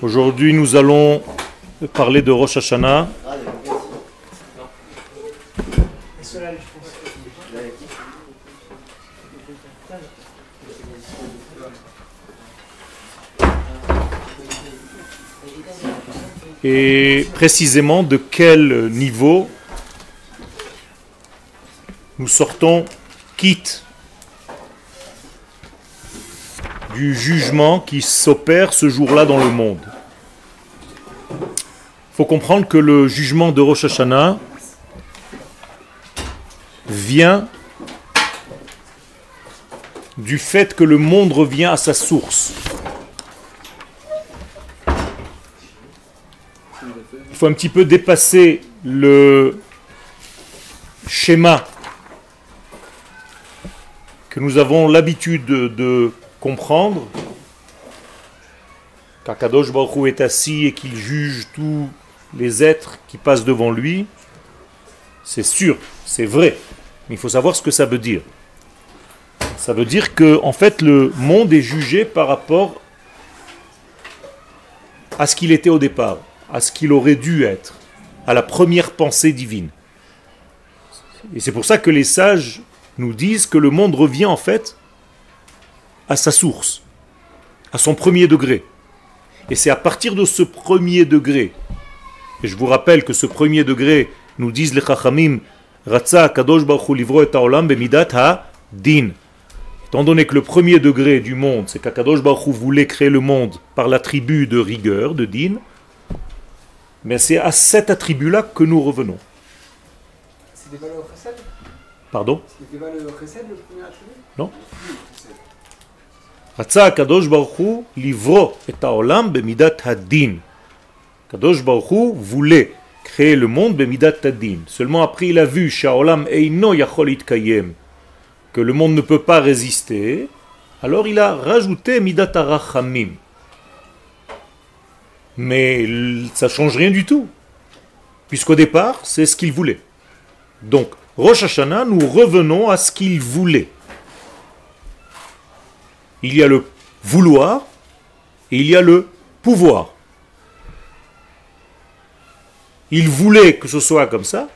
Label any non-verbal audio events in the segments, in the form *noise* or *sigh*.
Aujourd'hui, nous allons parler de Rosh Hashanah. Et précisément de quel niveau nous sortons quitte du jugement qui s'opère ce jour-là dans le monde. Il faut comprendre que le jugement de Rosh Hashanah vient du fait que le monde revient à sa source. Il faut un petit peu dépasser le schéma que nous avons l'habitude de, comprendre, qu'Akadosh Baruch est assis et qu'il juge tous les êtres qui passent devant lui, c'est sûr, c'est vrai, mais il faut savoir ce que ça veut dire. Ça veut dire que en fait le monde est jugé par rapport à ce qu'il était au départ, à ce qu'il aurait dû être, à la première pensée divine. Et c'est pour ça que les sages nous disent que le monde revient en fait à sa source, à son premier degré. Et c'est à partir de ce premier degré, et je vous rappelle que ce premier degré, nous disent les Chachamim, Ratza Kadosh Baruch livro et Taolam bemidat ha din. Étant donné que le premier degré du monde, c'est qu'Akadosh Baruch voulait créer le monde par l'attribut de rigueur, de din, mais c'est à cet attribut-là que nous revenons. C'est des valeurs Pardon? Pas le chesed, le premier attribut? Non. רצה הקדוש ברוך הוא לברוא את העולם במידת הדין. הקדוש ברוך הוא voulait créer le monde במידת הדין. Seulement après il a vu שהעולם אינו יכול להתקיים, que le monde ne peut pas résister, alors il a rajouté מידת הרחמים. Mais ça change rien du tout, puisqu'au départ c'est ce qu'il voulait. Donc Rosh Hashanah, nous revenons à ce qu'il voulait. Il y a le vouloir et il y a le pouvoir. Il voulait que ce soit comme ça,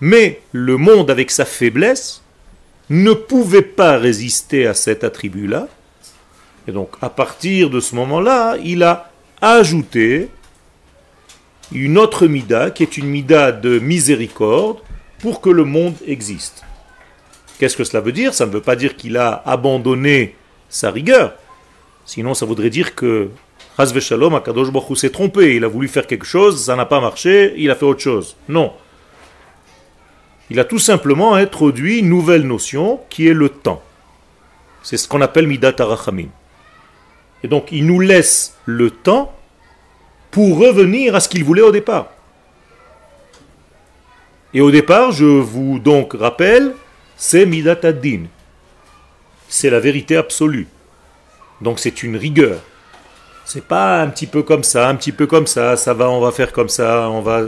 mais le monde avec sa faiblesse ne pouvait pas résister à cet attribut-là. Et donc à partir de ce moment-là, il a ajouté une autre mida qui est une mida de miséricorde pour que le monde existe. Qu'est-ce que cela veut dire? Ça ne veut pas dire qu'il a abandonné sa rigueur. Sinon, ça voudrait dire que Hazve Shalom, Akadosh Baruch s'est trompé. Il a voulu faire quelque chose, ça n'a pas marché, il a fait autre chose. Non. Il a tout simplement introduit une nouvelle notion qui est le temps. C'est ce qu'on appelle Midat Arachamim. Et donc, il nous laisse le temps pour revenir à ce qu'il voulait au départ. Et au départ, je vous donc rappelle, c'est Midat Ad-Din. C'est la vérité absolue. Donc c'est une rigueur. C'est pas un petit peu comme ça, un petit peu comme ça, ça va, on va faire comme ça, on va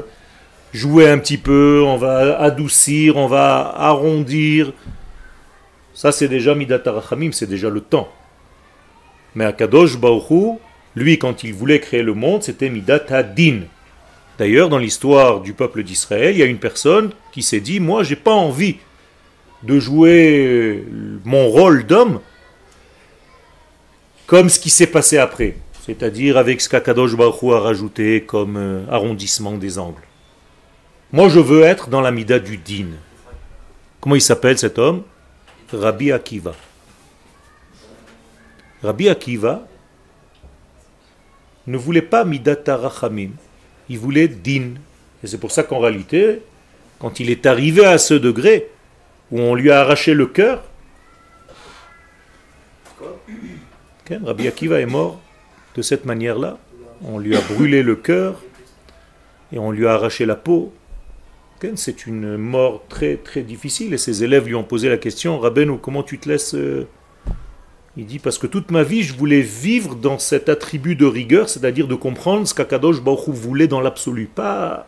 jouer un petit peu, on va adoucir, on va arrondir. Ça c'est déjà Midat Arachamim, c'est déjà le temps. Mais Akadosh Baruch lui quand il voulait créer le monde, c'était Midat Ad-Din. D'ailleurs, dans l'histoire du peuple d'Israël, il y a une personne qui s'est dit, moi, j'ai pas envie de jouer mon rôle d'homme comme ce qui s'est passé après, c'est-à-dire avec ce qu'Akadosh Baruch a rajouté comme euh, arrondissement des angles. Moi, je veux être dans la mida du din. Comment il s'appelle cet homme? Rabbi Akiva. Rabbi Akiva ne voulait pas midat tarachamim il voulait din. Et c'est pour ça qu'en réalité, quand il est arrivé à ce degré où on lui a arraché le cœur, Rabbi Akiva est mort de cette manière-là. On lui a brûlé le cœur et on lui a arraché la peau. C'est une mort très très difficile et ses élèves lui ont posé la question Rabbeinu, comment tu te laisses euh, il dit parce que toute ma vie, je voulais vivre dans cet attribut de rigueur, c'est-à-dire de comprendre ce qu'Akadosh Baruch voulait dans l'absolu, pas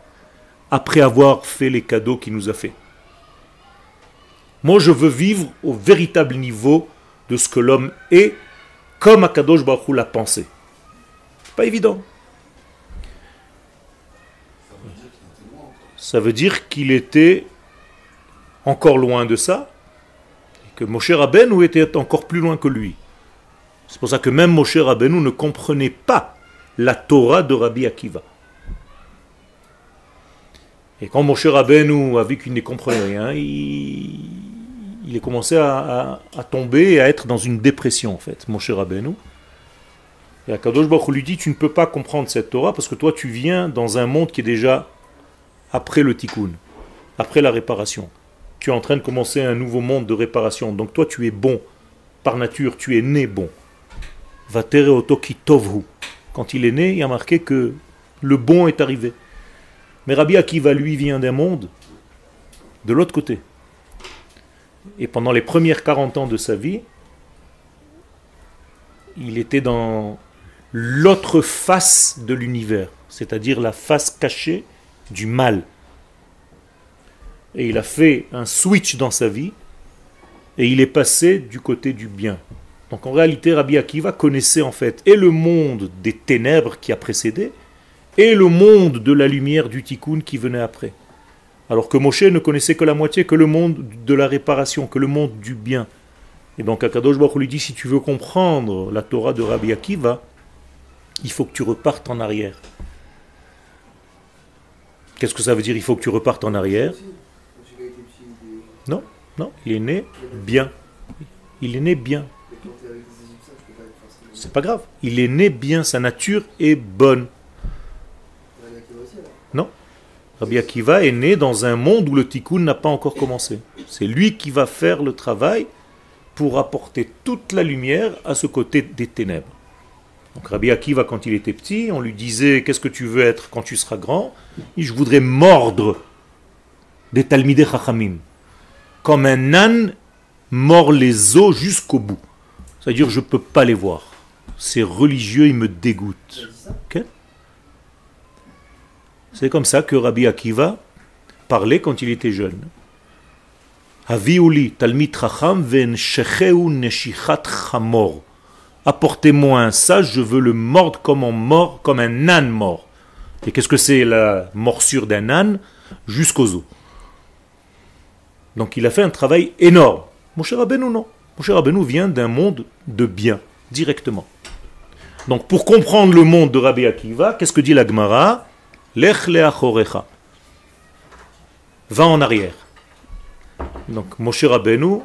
après avoir fait les cadeaux qu'il nous a fait. Moi, je veux vivre au véritable niveau de ce que l'homme est, comme Akadosh Baruch l'a pensé. Pas évident. Ça veut dire qu'il était encore loin de ça, et que Moshe Rabbeinu était encore plus loin que lui. C'est pour ça que même Moshe Rabbeinu ne comprenait pas la Torah de Rabbi Akiva. Et quand Moshe Rabbeinu a vu qu'il ne comprenait rien, il il a commencé à, tomber et à être dans une dépression en fait, Moshe Rabbeinu. Et Akadosh Baruch lui dit, tu ne peux pas comprendre cette Torah parce que toi tu viens dans un monde qui est déjà après le tikkun, après la réparation. Tu es en train de commencer un nouveau monde de réparation. Donc toi tu es bon, par nature, tu es né bon. Vatere otoki tovhu. Quand il est né, il a marqué que le bon est arrivé. Mais Rabbi Akiva, lui, vient d'un monde de l'autre côté. Et pendant les premières 40 ans de sa vie, il était dans l'autre face de l'univers, c'est-à-dire la face cachée du mal. Et il a fait un switch dans sa vie, et il est passé du côté du bien. Donc en réalité, Rabbi Akiva connaissait en fait et le monde des ténèbres qui a précédé, et le monde de la lumière du tikkun qui venait après. Alors que Moshe ne connaissait que la moitié, que le monde de la réparation, que le monde du bien. Et donc Akadosh Baruch lui dit, si tu veux comprendre la Torah de Rabbi Akiva, il faut que tu repartes en arrière. Qu'est-ce que ça veut dire, il faut que tu repartes en arrière? Non, non, il est né bien. Il est né bien. C'est pas grave. Il est né bien, sa nature est bonne. Rabbi Akiva aussi, alors. Non. Rabbi Akiva est né dans un monde où le tikkun n'a pas encore commencé. C'est lui qui va faire le travail pour apporter toute la lumière à ce côté des ténèbres. Donc Rabbi Akiva, quand il était petit, on lui disait Qu'est-ce que tu veux être quand tu seras grand? Il dit, Je voudrais mordre des Talmidei Chachamim. Comme un âne mord les os jusqu'au bout. C'est-à-dire, je ne peux pas les voir. Ces religieux, ils me dégoûtent. C'est comme ça que Rabbi Akiva parlait quand il était jeune. Haviuli talmid chacham ve'enshecheu neshichat chamor. Apportez-moi un sage, je veux le mordre comme un mort, comme un âne mort. Et qu'est-ce que c'est la morsure d'un âne? Jusqu'aux os. Donc il a fait un travail énorme. Mon cher Rabbeinu, non. Mon cher Rabbeinu vient d'un monde de bien, directement. Donc pour comprendre le monde de Rabbi Akiva, qu'est-ce que dit la Gemara? Lech. Va en arrière. Donc Moshe Rabbeinu,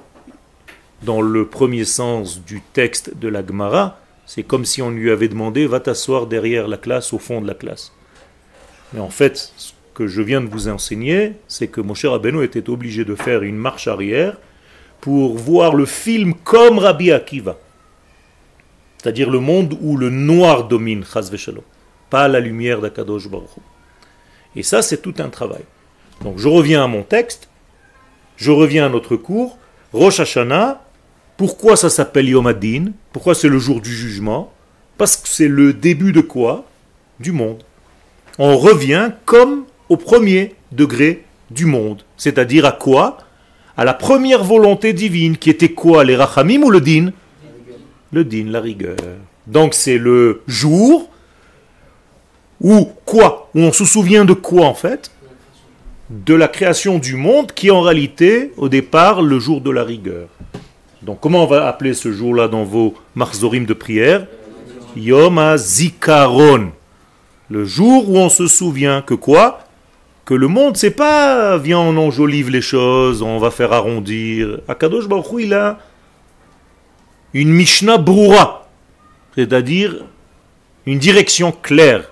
dans le premier sens du texte de la Gemara, c'est comme si on lui avait demandé va t'asseoir derrière la classe, au fond de la classe. Mais en fait, ce que je viens de vous enseigner, c'est que Moshe Rabbeinu était obligé de faire une marche arrière pour voir le film comme Rabbi Akiva. C'est-à-dire le monde où le noir domine, pas la lumière d'Akadosh Baruch. Et ça, c'est tout un travail. Donc je reviens à mon texte, je reviens à notre cours. Rosh Hashanah, pourquoi ça s'appelle Yom Hadin Pourquoi c'est le jour du jugement Parce que c'est le début de quoi? Du monde. On revient comme au premier degré du monde. C'est-à-dire à quoi? À la première volonté divine, qui était quoi Les rachamim ou le din? Le din, la rigueur. Donc c'est le jour où quoi? Où on se souvient de quoi en fait? De la création du monde qui est en réalité au départ le jour de la rigueur. Donc comment on va appeler ce jour-là dans vos marzorim de prière? Yom HaZikaron. Le jour où on se souvient que quoi? Que le monde, c'est pas viens on enjolive les choses, on va faire arrondir. Akadosh Baruch il a une Mishnah Broura, c'est-à-dire une direction claire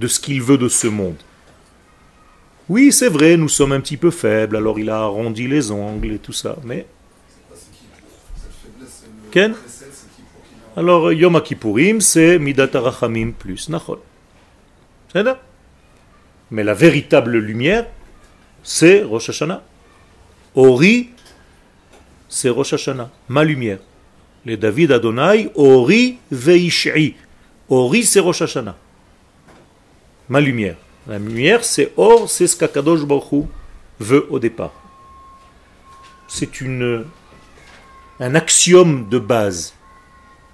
de ce qu'il veut de ce monde. Oui, c'est vrai, nous sommes un petit peu faibles, alors il a arrondi les ongles et tout ça, mais... Ken? Alors, Yom c'est Midat Arachamim plus Nachol. Mais la véritable lumière, c'est Rosh Hashanah. Ori, c'est Rosh Hashanah, ma lumière. Les David Adonai, Ori Veish'i. Ori, c'est Rosh Hashanah. Ma lumière. La lumière, c'est Or, c'est ce qu'Akadosh Baruch veut au départ. C'est une, un axiome de base.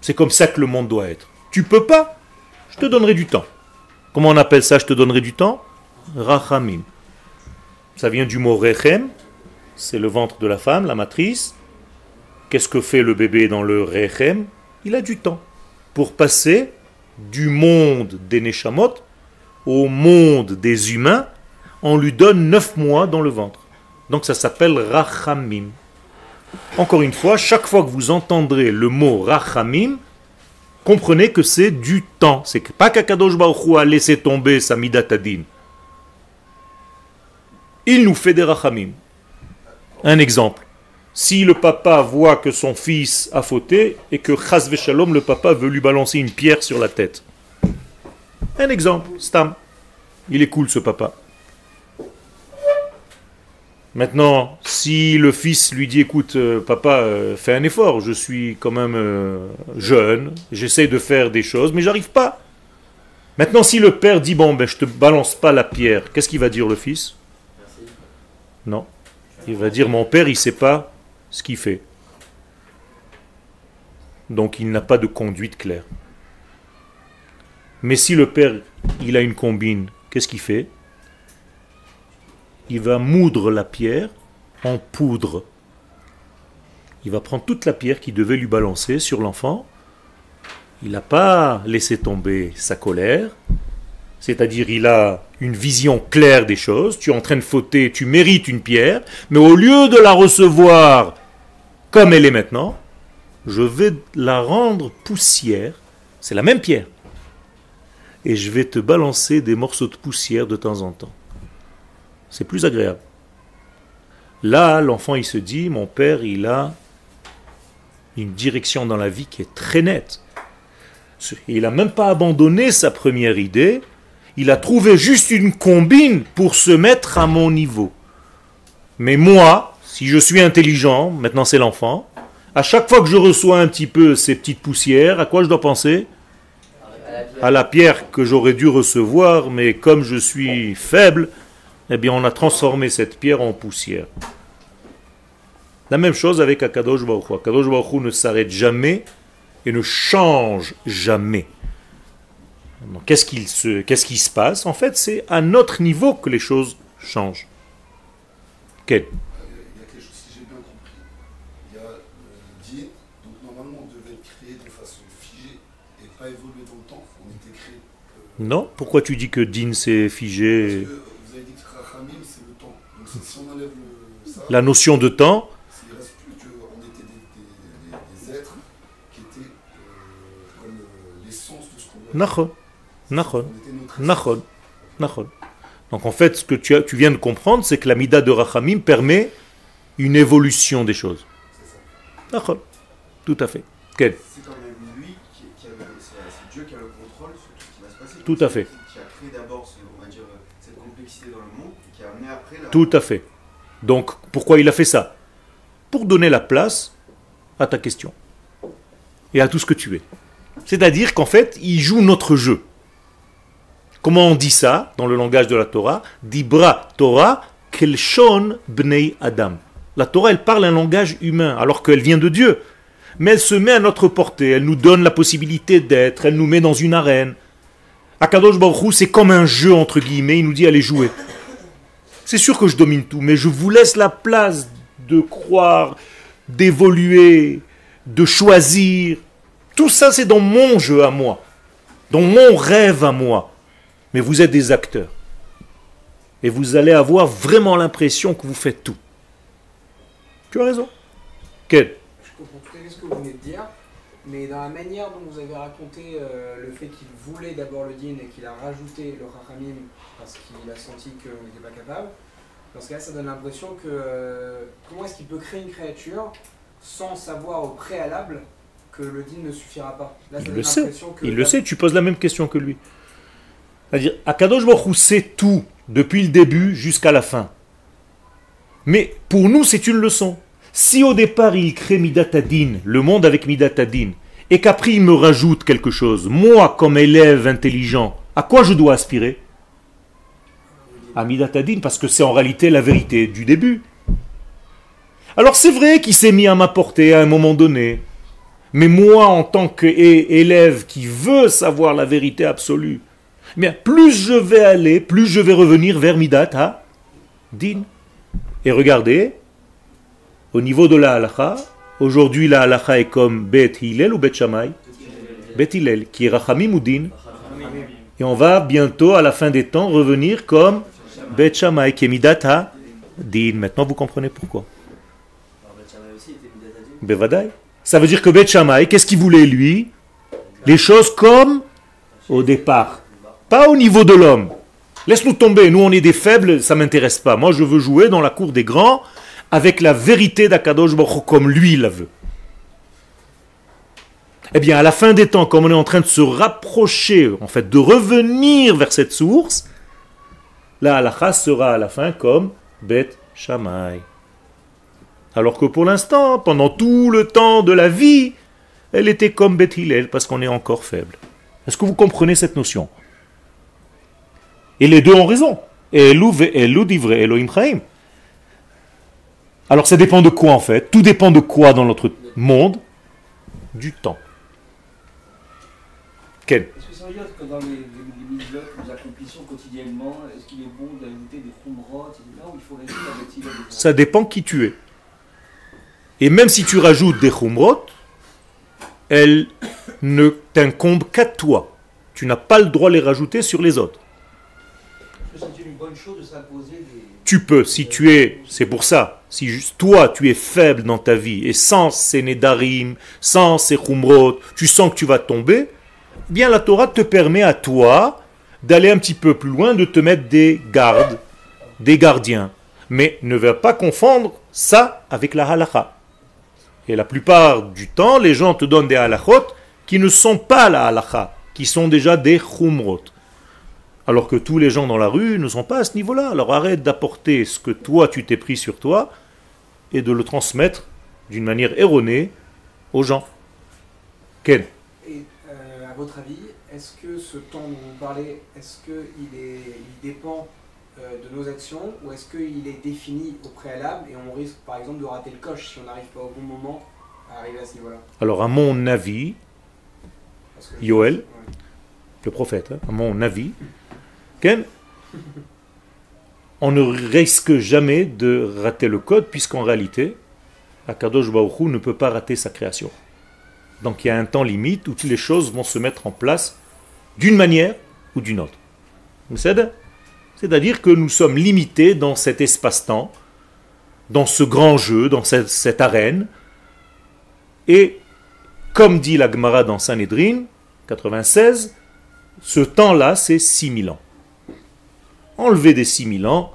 C'est comme ça que le monde doit être. Tu peux pas Je te donnerai du temps. Comment on appelle ça Je te donnerai du temps? Rachamim. Ça vient du mot rechem, c'est le ventre de la femme, la matrice. Qu'est-ce que fait le bébé dans le rechem? Il a du temps pour passer du monde des Neshamot au monde des humains. On lui donne neuf mois dans le ventre. Donc ça s'appelle Rachamim. Encore une fois, chaque fois que vous entendrez le mot Rachamim, comprenez que c'est du temps. C'est pas qu'Akadosh Baruch a laissé tomber sa midatadin. Il nous fait des Rachamim. Un exemple. Si le papa voit que son fils a fauté et que Chaz Shalom, le papa veut lui balancer une pierre sur la tête. Un exemple, Stam. Il est cool ce papa. Maintenant, si le fils lui dit écoute, euh, papa, euh, fais un effort, je suis quand même euh, jeune, j'essaie de faire des choses, mais j'arrive pas. Maintenant, si le père dit bon, ben je te balance pas la pierre, qu'est-ce qu'il va dire le fils? Non. Il va dire mon père, il sait pas ce qu'il fait. Donc il n'a pas de conduite claire. Mais si le père, il a une combine, qu'est-ce qu'il fait? Il va moudre la pierre en poudre. Il va prendre toute la pierre qui devait lui balancer sur l'enfant. Il n'a pas laissé tomber sa colère, c'est-à-dire il a une vision claire des choses. Tu es en train de fauter, tu mérites une pierre, mais au lieu de la recevoir comme elle est maintenant, je vais la rendre poussière. C'est la même pierre. Et je vais te balancer des morceaux de poussière de temps en temps. C'est plus agréable. Là, l'enfant, il se dit, mon père, il a une direction dans la vie qui est très nette. Il n'a même pas abandonné sa première idée, il a trouvé juste une combine pour se mettre à mon niveau. Mais moi, si je suis intelligent, maintenant c'est l'enfant, à chaque fois que je reçois un petit peu ces petites poussières, à quoi je dois penser? À la pierre que j'aurais dû recevoir, mais comme je suis faible, eh bien on a transformé cette pierre en poussière. La même chose avec Akadosh Baruch. Akadosh Baruch ne s'arrête jamais et ne change jamais. Qu'est-ce qu'il se, se passe? En fait, c'est à notre niveau que les choses changent. Quel Il y a quelque chose, si j'ai bien compris. Il y a le din, donc normalement on devait être créé de façon figée et pas évoluer dans le temps. On était créé. Euh, non, pourquoi tu dis que din c'est figé la notion de temps. Donc en fait, ce que tu, as, tu viens de comprendre, c'est que la mida de Rachamim permet une évolution des choses. C'est Tout à fait. Quel? C'est quand même lui qui, qui a, c'est Dieu qui a le contrôle sur tout ce qui va se passer. Tout à fait. Qui a créé d'abord, on va dire, cette complexité dans le monde, et qui a amené après la... Tout à fait. Donc, pourquoi il a fait ça? Pour donner la place à ta question et à tout ce que tu es. C'est-à-dire qu'en fait, il joue notre jeu. Comment on dit ça dans le langage de la Torah? Dibra Torah kelshon bnei Adam. La Torah, elle parle un langage humain, alors qu'elle vient de Dieu. Mais elle se met à notre portée, elle nous donne la possibilité d'être, elle nous met dans une arène. Akadosh Baruch c'est comme un jeu, entre guillemets, il nous dit allez jouer. C'est sûr que je domine tout, mais je vous laisse la place de croire, d'évoluer, de choisir. Tout ça, c'est dans mon jeu à moi, dans mon rêve à moi. Mais vous êtes des acteurs. Et vous allez avoir vraiment l'impression que vous faites tout. Tu as raison. Quel? Je comprends ce que vous venez de dire. Mais dans la manière dont vous avez raconté euh, le fait qu'il voulait d'abord le din et qu'il a rajouté le rachamim parce qu'il a senti qu'il n'était pas capable, dans ce cas ça donne l'impression que euh, comment est-ce qu'il peut créer une créature sans savoir au préalable que le din ne suffira pas? Il le sait, il le sait, tu poses la même question que lui. C'est-à-dire, Akadosh Baruch sait tout depuis le début jusqu'à la fin. Mais pour nous, c'est une leçon. Si au départ il crée Midatadin, le monde avec Midatadin, et qu'après il me rajoute quelque chose, moi comme élève intelligent, à quoi je dois aspirer? À Midatadin, parce que c'est en réalité la vérité du début. Alors c'est vrai qu'il s'est mis à ma portée à un moment donné, mais moi en tant qu'élève qui veut savoir la vérité absolue, bien plus je vais aller, plus je vais revenir vers Midata din. Et regardez, au niveau de la halacha, aujourd'hui la halacha est comme Bet Hillel ou Bet Shammai? Bet Hillel, qui est Rachamim ou. Et on va bientôt, à la fin des temps, revenir comme Bet Shammai, qui est Midata din. Maintenant, vous comprenez pourquoi. Bevadai. Ça veut dire que Bet Shammai, qu'est-ce qu'il voulait lui? Les choses comme au départ. Pas au niveau de l'homme. Laisse-nous tomber, nous on est des faibles, ça m'intéresse pas. Moi je veux jouer dans la cour des grands avec la vérité d'Akadosh Baruch comme lui la veut. Eh bien, à la fin des temps, comme on est en train de se rapprocher, en fait, de revenir vers cette source, la halakha sera à la fin comme Bet Shammai. Alors que pour l'instant, pendant tout le temps de la vie, elle était comme Bet Hillel parce qu'on est encore faible. Est-ce que vous comprenez cette notion? Et les deux ont raison. Elou ve Elou Elohim Chaim. Alors ça dépend de quoi en fait Tout dépend de quoi dans notre monde? Du temps. Ken Est-ce que ça veut dire que dans les, les, les mitzvot que nous accomplissons quotidiennement, est-ce qu'il est bon d'ajouter des khumrot, etc., ou il faut rester avec et Ça dépend qui tu es. Et même si tu rajoutes des khumrot, elles ne t'incombent qu'à toi. Tu n'as pas le droit de les rajouter sur les autres. Est-ce que c'est une bonne chose de s'imposer des... Tu peux, si tu es, c'est pour ça, si toi tu es faible dans ta vie et sans ces nedarim, sans ces khumrot, tu sens que tu vas tomber, eh bien la Torah te permet à toi d'aller un petit peu plus loin, de te mettre des gardes, des gardiens. Mais ne va pas confondre ça avec la halakha. Et la plupart du temps, les gens te donnent des halachot qui ne sont pas la halakha, qui sont déjà des khumrot. Alors que tous les gens dans la rue ne sont pas à ce niveau-là. Alors arrête d'apporter ce que toi tu t'es pris sur toi et de le transmettre d'une manière erronée aux gens. Ken Et euh, à votre avis, est-ce que ce temps dont vous parlez, est-ce qu'il est, il dépend euh, de nos actions ou est-ce qu'il est défini au préalable et on risque par exemple de rater le coche si on n'arrive pas au bon moment à arriver à ce niveau-là? Alors à mon avis, Yoel. Ouais. le prophète, hein, à mon avis, Ken, *laughs* on ne risque jamais de rater le code puisqu'en réalité, Akadosh Baruch Hu ne peut pas rater sa création. Donc il y a un temps limite où toutes les choses vont se mettre en place d'une manière ou d'une autre. C'est-à-dire que nous sommes limités dans cet espace-temps, dans ce grand jeu, dans cette, cette arène. Et comme dit la Gemara dans Sanhedrin 96, ce temps-là, c'est 6000 ans. Enlever des 6000 ans,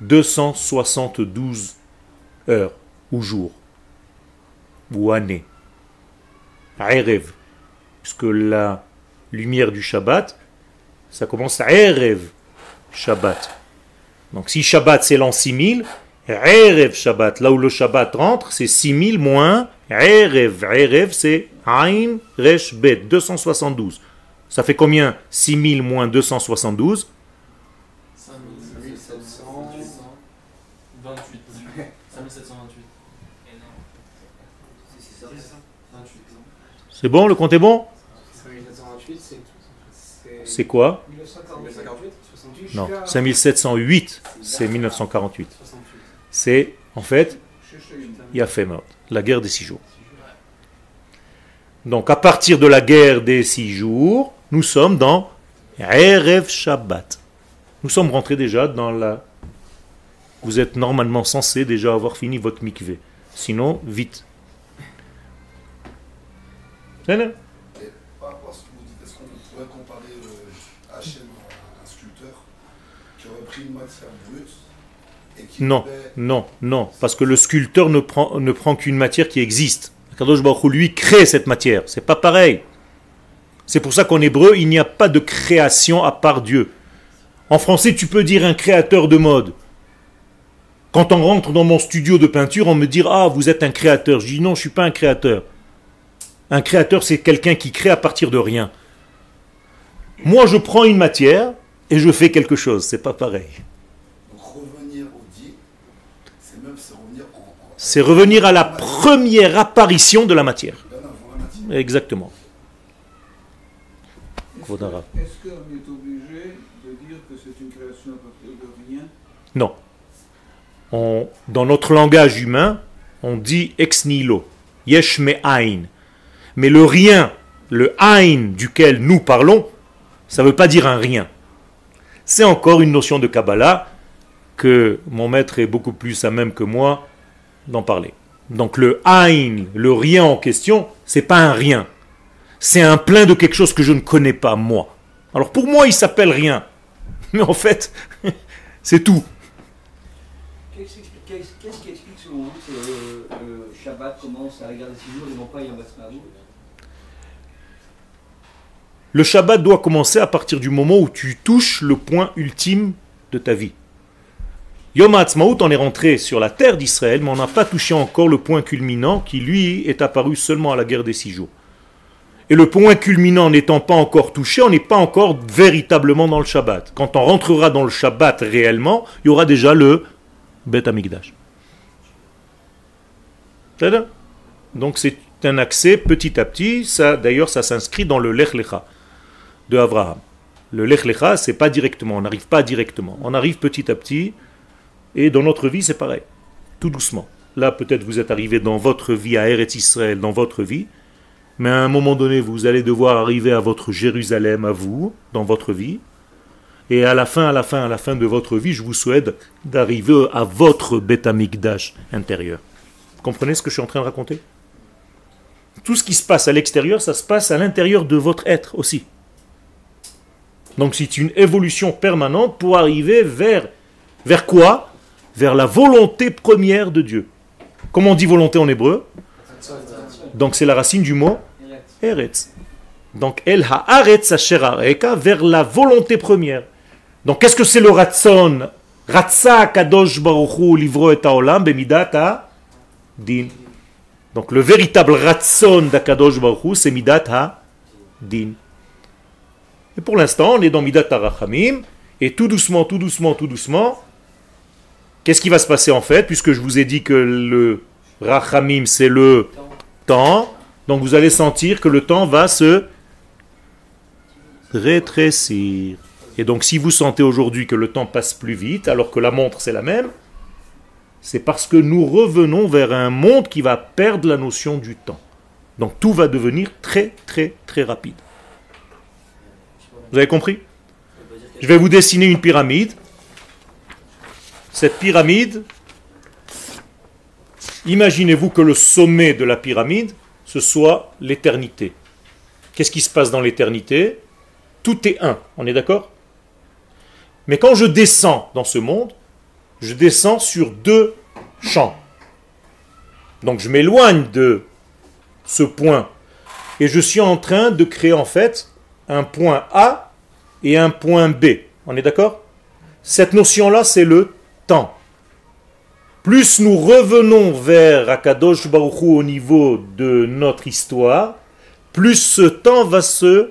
272 heures ou jours ou années. Erev, puisque la lumière du Shabbat, ça commence à Erev Shabbat. Donc si Shabbat c'est l'an 6000, Erev Shabbat, là où le Shabbat rentre, c'est 6000 moins Erev. Erev c'est Ain Resh Bet, 272. Ça fait combien? 6000 moins 272 C'est bon, le compte est bon 5728, c'est. Quoi 1948 68 Non, 5708, c'est 1948. C'est en fait Yafemot, la guerre des six jours. Donc à partir de la guerre des six jours, nous sommes dans Erev Shabbat. Nous sommes rentrés déjà dans la... Vous êtes normalement censé déjà avoir fini votre mikvé. Sinon, vite. Là Et par rapport à ce que vous dites, est-ce qu'on pourrait comparer euh, Hachem à un sculpteur qui aurait pris une matière brute et qui Non, non, non, parce que le sculpteur ne prend, ne prend qu'une matière qui existe. Kadosh Baruch lui, crée cette matière. C'est pas pareil. C'est pour ça qu'en hébreu, il n'y a pas de création à part Dieu. En français, tu peux dire un créateur de mode. Quand on rentre dans mon studio de peinture, on me dit Ah, vous êtes un créateur. Je dis Non, je suis pas un créateur. Un créateur, c'est quelqu'un qui crée à partir de rien. Moi, je prends une matière et je fais quelque chose. C'est pas pareil. Revenir au dit, c'est même revenir en, en C'est revenir à la première apparition de la matière. Exactement. Est-ce qu'on est obligé de dire que c'est une création à partir de rien? Non. On- dans notre langage humain, on dit ex nihilo. Yesh me ain. Mais le rien, le ain duquel nous parlons, ça ne veut pas dire un rien. C'est encore une notion de Kabbalah que mon maître est beaucoup plus à même que moi d'en parler. Donc le ain, le rien en question, c'est pas un rien. C'est un plein de quelque chose que je ne connais pas moi. Alors pour moi, il s'appelle rien. *laughs* Mais en fait, *laughs* c'est tout. Qu'est-ce qui explique- selon vous que Shabbat commence à la garde des six jours et non pas Yom Le Shabbat doit commencer à partir du moment où tu touches le point ultime de ta vie. Yom Ha'atzmaut, on est rentré sur la terre d'Israël, mais on n'a pas touché encore le point culminant qui, lui, est apparu seulement à la guerre des six jours. Et le point culminant n'étant pas encore touché, on n'est pas encore véritablement dans le Shabbat. Quand on rentrera dans le Shabbat réellement, il y aura déjà le Bet. C'est-à-dire Donc c'est un accès petit à petit. D'ailleurs, ça s'inscrit dans le Lech Lecha de Abraham. Le Lech Lecha, c'est pas directement. On n'arrive pas directement. On arrive petit à petit. Et dans notre vie, c'est pareil. Tout doucement. Là, peut-être vous êtes arrivé dans votre vie à Eretz Israël, dans votre vie. Mais à un moment donné, vous allez devoir arriver à votre Jérusalem, à vous, dans votre vie. Et à la fin, à la fin, à la fin de votre vie, je vous souhaite d'arriver à votre Beth Amikdash intérieur. Vous comprenez ce que je suis en train de raconter? Tout ce qui se passe à l'extérieur, ça se passe à l'intérieur de votre être aussi. Donc c'est une évolution permanente pour arriver vers, vers quoi? Vers la volonté première de Dieu. Comment on dit volonté en hébreu? Donc c'est la racine du mot Eretz. Donc El Haaretz Asher Areka, vers la volonté première. Donc qu'est-ce que c'est le Ratson Ratsa Kadosh Baruch Hu livro et haolam bemidat din. Donc le véritable Ratson d'Akadosh Baruch Hu, c'est midat ha din. Et pour l'instant, on est dans midat ha-rachamim, et tout doucement, tout doucement, tout doucement, qu'est-ce qui va se passer en fait, puisque je vous ai dit que le rachamim, c'est le temps, donc vous allez sentir que le temps va se rétrécir. Et donc si vous sentez aujourd'hui que le temps passe plus vite, alors que la montre c'est la même, c'est parce que nous revenons vers un monde qui va perdre la notion du temps. Donc tout va devenir très très très rapide. Vous avez compris? Je vais vous dessiner une pyramide. Cette pyramide, imaginez-vous que le sommet de la pyramide, ce soit l'éternité. Qu'est-ce qui se passe dans l'éternité? Tout est un, on est d'accord? Mais quand je descends dans ce monde, je descends sur deux champs. Donc je m'éloigne de ce point et je suis en train de créer en fait un point A et un point B. On est d'accord? Cette notion-là, c'est le temps. Plus nous revenons vers Akadosh Baruch Hu au niveau de notre histoire, plus ce temps va se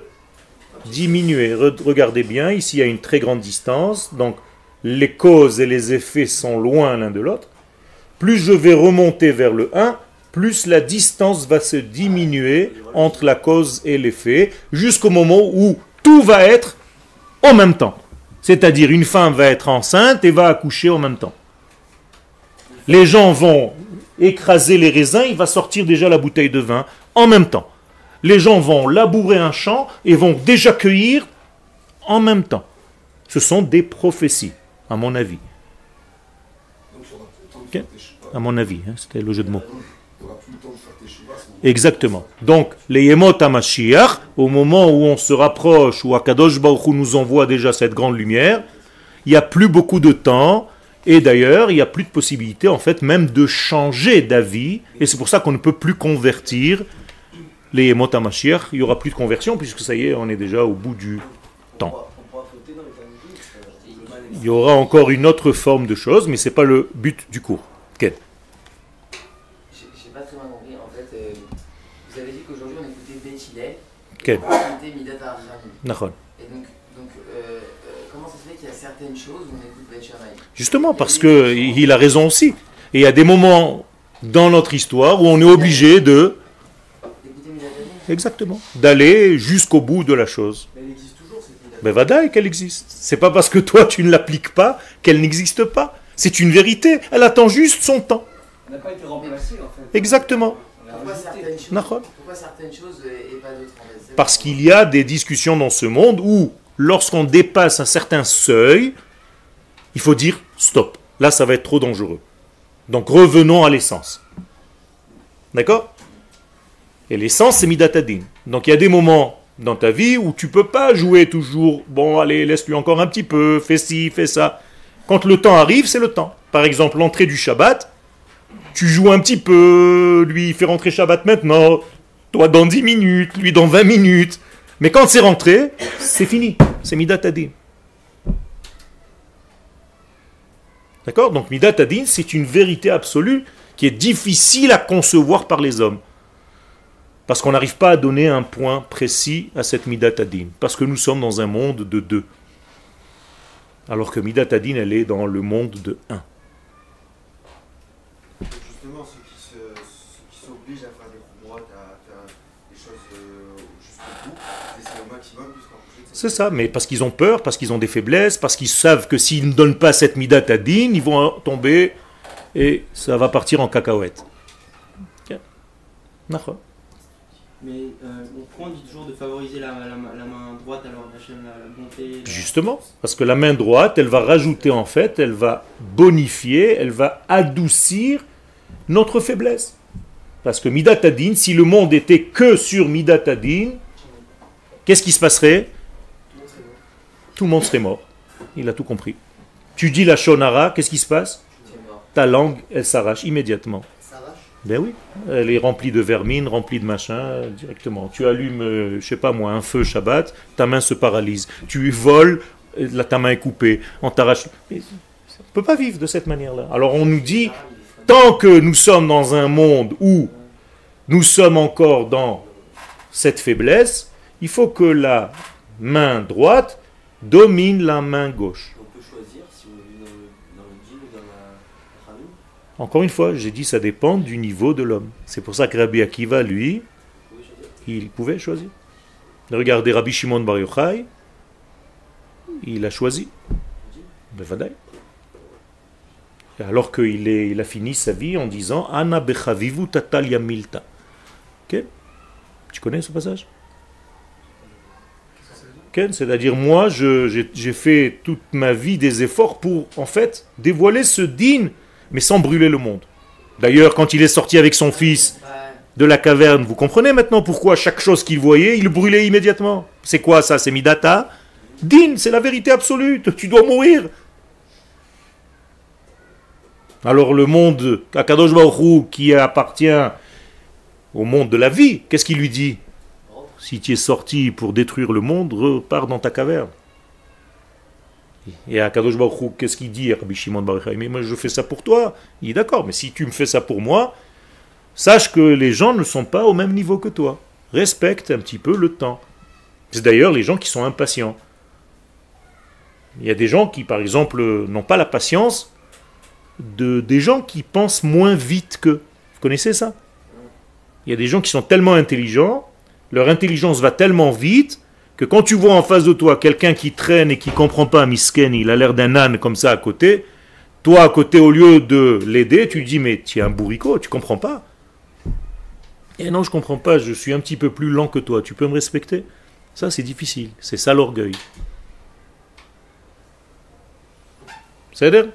diminuer. Re- Regardez bien, ici il y a une très grande distance, donc les causes et les effets sont loin l'un de l'autre. Plus je vais remonter vers le 1, plus la distance va se diminuer entre la cause et l'effet, jusqu'au moment où tout va être en même temps. C'est-à-dire une femme va être enceinte et va accoucher en même temps. Les gens vont écraser les raisins, il va sortir déjà la bouteille de vin en même temps. Les gens vont labourer un champ et vont déjà cueillir en même temps. Ce sont des prophéties, à mon avis. À mon avis, hein, c'était le jeu de mots. Exactement. Donc, les Yemot au moment où on se rapproche, où Akadosh Baruch nous envoie déjà cette grande lumière, il n'y a plus beaucoup de temps, et d'ailleurs, il n'y a plus de possibilité, en fait, même de changer d'avis, et c'est pour ça qu'on ne peut plus convertir les Yemot. Il n'y aura plus de conversion, puisque ça y est, on est déjà au bout du temps. Il y aura encore une autre forme de choses, mais ce n'est pas le but du cours. J'ai pas très bien compris. En fait, euh, vous avez dit qu'aujourd'hui on écoutait Beth Hillel, Quel on écoutait Midat. Nachon. Et donc, donc euh, euh, comment ça se fait qu'il y a certaines choses où on écoute Beth Shammai Justement, parce que il a raison aussi. Et il y a des moments dans notre histoire où on est obligé de, exactement, d'aller jusqu'au bout de la chose. Mais elle existe toujours cette Mais vadaï qu'elle existe? C'est pas parce que toi tu ne l'appliques pas qu'elle n'existe pas. C'est une vérité. Elle attend juste son temps. Elle n'a pas été remplacée en fait. Exactement. On Pourquoi certaines choses, Nahon. pourquoi certaines choses et pas d'autres Parce qu'il y a des discussions dans ce monde où, lorsqu'on dépasse un certain seuil, il faut dire stop. Là, ça va être trop dangereux. Donc revenons à l'essence. D'accord? Et l'essence, c'est Midatadin. Donc il y a des moments dans ta vie où tu peux pas jouer toujours, bon, allez, laisse-lui encore un petit peu, fais ci, fais ça. Quand le temps arrive, c'est le temps. Par exemple, l'entrée du Shabbat, tu joues un petit peu, lui fait rentrer Shabbat maintenant, toi dans 10 minutes, lui dans 20 minutes. Mais quand c'est rentré, c'est fini. C'est Midat Adin. D'accord? Donc Midat Adin, c'est une vérité absolue qui est difficile à concevoir par les hommes. Parce qu'on n'arrive pas à donner un point précis à cette Midat Adin. Parce que nous sommes dans un monde de deux. Alors que Midat Adin, elle est dans le monde de un. Justement, ceux qui se- ceux qui s'obligent à faire des droites, à faire des choses euh, jusqu'au bout, ils essaient au maximum de se rapprocher de cette C'est ça, mais parce qu'ils ont peur, parce qu'ils ont des faiblesses, parce qu'ils savent que s'ils ne donnent pas cette Midat Adin, ils vont tomber et ça va partir en cacahuète. Ok. D'accord. Mais euh, on dit toujours de favoriser la, la, main- la main droite alors la, la bonté Justement, parce que la main droite, elle va rajouter en fait, elle va bonifier, elle va adoucir notre faiblesse. Parce que Midat Adin, si le monde était que sur Midat Adin, qu'est-ce qui se passerait? Tout le monde serait mort. Il a tout compris. Tu dis la Shonara, qu'est-ce qui se passe. Ta langue, elle s'arrache immédiatement. Ben oui, elle est remplie de vermine, remplie de machin, directement. Tu allumes, euh, je sais pas moi, un feu Shabbat, ta main se paralyse. Tu voles, euh, là, ta main est coupée, on t'arrache. Mais On ne peut pas vivre de cette manière-là. Alors on nous dit, tant que nous sommes dans un monde où nous sommes encore dans cette faiblesse, il faut que la main droite domine la main gauche. On peut choisir si on est dans le, dans le djinn ou dans la Khamim. Encore une fois, j'ai dit ça dépend du niveau de l'homme. C'est pour ça que Rabbi Akiva, lui, il pouvait choisir. Regardez Rabbi Shimon Bar Yochai, il a choisi. Bevadaï. Alors qu'il il a fini sa vie en disant Ana bechavivu tatal yamilta. Ok? Tu connais ce passage? C'est-à-dire, moi, j'ai fait toute ma vie des efforts pour, en fait, dévoiler ce din, mais sans brûler le monde. D'ailleurs, quand il est sorti avec son fils, de la caverne. Vous comprenez maintenant pourquoi chaque chose qu'il voyait, il brûlait immédiatement. C'est quoi ça? C'est Midata? Din, c'est la vérité absolue. Tu dois mourir. Alors le monde, Akadosh qui appartient au monde de la vie, qu'est-ce qu'il lui dit? Si tu es sorti pour détruire le monde, repars dans ta caverne. Et Akadosh Baruch qu'est-ce qu'il dit Rabbi Shimon Bar Yochai? Mais moi je fais ça pour toi. Il dit d'accord, mais si tu me fais ça pour moi, Sache que les gens ne sont pas au même niveau que toi. Respecte un petit peu le temps. C'est d'ailleurs les gens qui sont impatients. Il y a des gens qui, par exemple, n'ont pas la patience de des gens qui pensent moins vite qu'eux. Vous connaissez ça? Il y a des gens qui sont tellement intelligents, leur intelligence va tellement vite que quand tu vois en face de toi quelqu'un qui traîne et qui comprend pas Misken, il a l'air d'un âne comme ça à côté, toi à côté au lieu de l'aider, tu dis mais tu es un bourricot, tu comprends pas. Et non, je comprends pas, je suis un petit peu plus lent que toi, tu peux me respecter? Ça, c'est difficile, c'est ça l'orgueil. C'est-à-dire?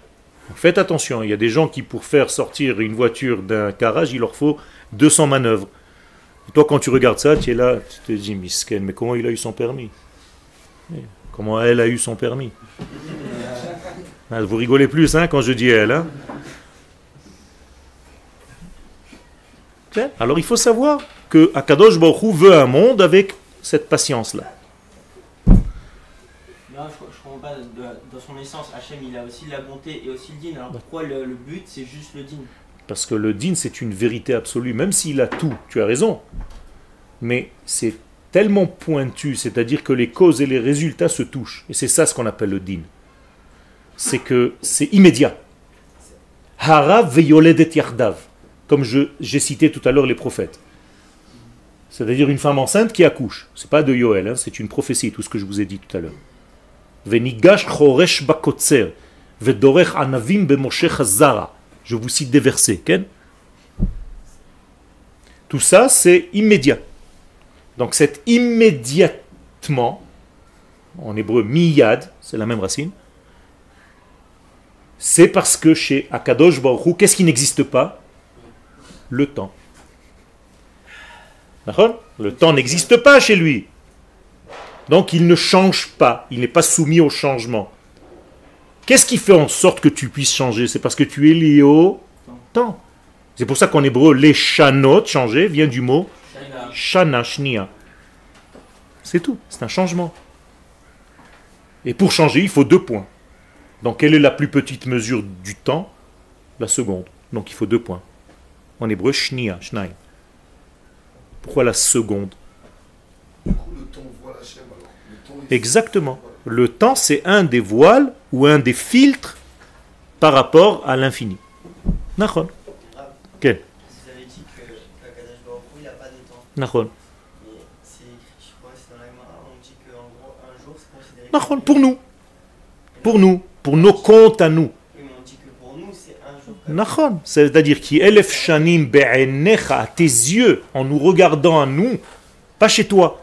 Faites attention, il y a des gens qui, pour faire sortir une voiture d'un garage, il leur faut 200 manœuvres. Toi, quand tu regardes ça, tu es là, tu te dis, Misken, mais comment il a eu son permis Eh, Comment elle a eu son permis Ah, Vous rigolez plus hein, quand je dis elle. Hein Alors il faut savoir que Akadosh Baruch veut un monde avec cette patience-là. Là, je, je comprends pas, dans son essence, Hachem il a aussi la bonté et aussi le din. Alors pourquoi le, le but c'est juste le din? Parce que le din, c'est une vérité absolue, même s'il a tout, tu as raison. Mais c'est tellement pointu, c'est-à-dire que les causes et les résultats se touchent. Et c'est ça ce qu'on appelle le din. C'est que c'est immédiat. Harav veyoledet yardav. Comme j'ai cité tout à l'heure les prophètes. C'est-à-dire une femme enceinte qui accouche. C'est pas de Yoel, hein, c'est une prophétie, tout ce que je vous ai dit tout à l'heure. Venigash choresh bakotzer. Anavim. Je vous cite des versets. Ken Tout ça, c'est immédiat. Donc, c'est immédiatement, en hébreu, miyad, c'est la même racine, c'est parce que chez Akadosh Baruch qu'est-ce qui n'existe pas? Le temps. Le temps n'existe pas chez lui. Donc il ne change pas, il n'est pas soumis au changement. Qu'est-ce qui fait en sorte que tu puisses changer? C'est parce que tu es lié au temps. C'est pour ça qu'en hébreu, les chanot, changer, vient du mot shana, shnia. C'est tout, c'est un changement. Et pour changer, il faut deux points. Donc quelle est la plus petite mesure du temps? La seconde. Donc il faut deux points. En hébreu, shnia, shnai. Pourquoi la seconde? Du coup, le temps voit la chaîne alors. Le temps est- Exactement. Le temps, c'est un des voiles ou un des filtres par rapport à l'infini. Nachon. Quel Vous avez dit que Baruch il n'a pas de temps. C'est écrit, je crois, c'est dans la Gemara, on dit qu'en gros, un jour, c'est considéré. Nachon, pour nous. Pour nous. Pour nos comptes à nous. Oui, mais on dit que pour nous, c'est un jour. comme- Nachon. C'est-à-dire qui elef shanim be'enecha, à tes yeux, en nous regardant à nous, pas chez toi.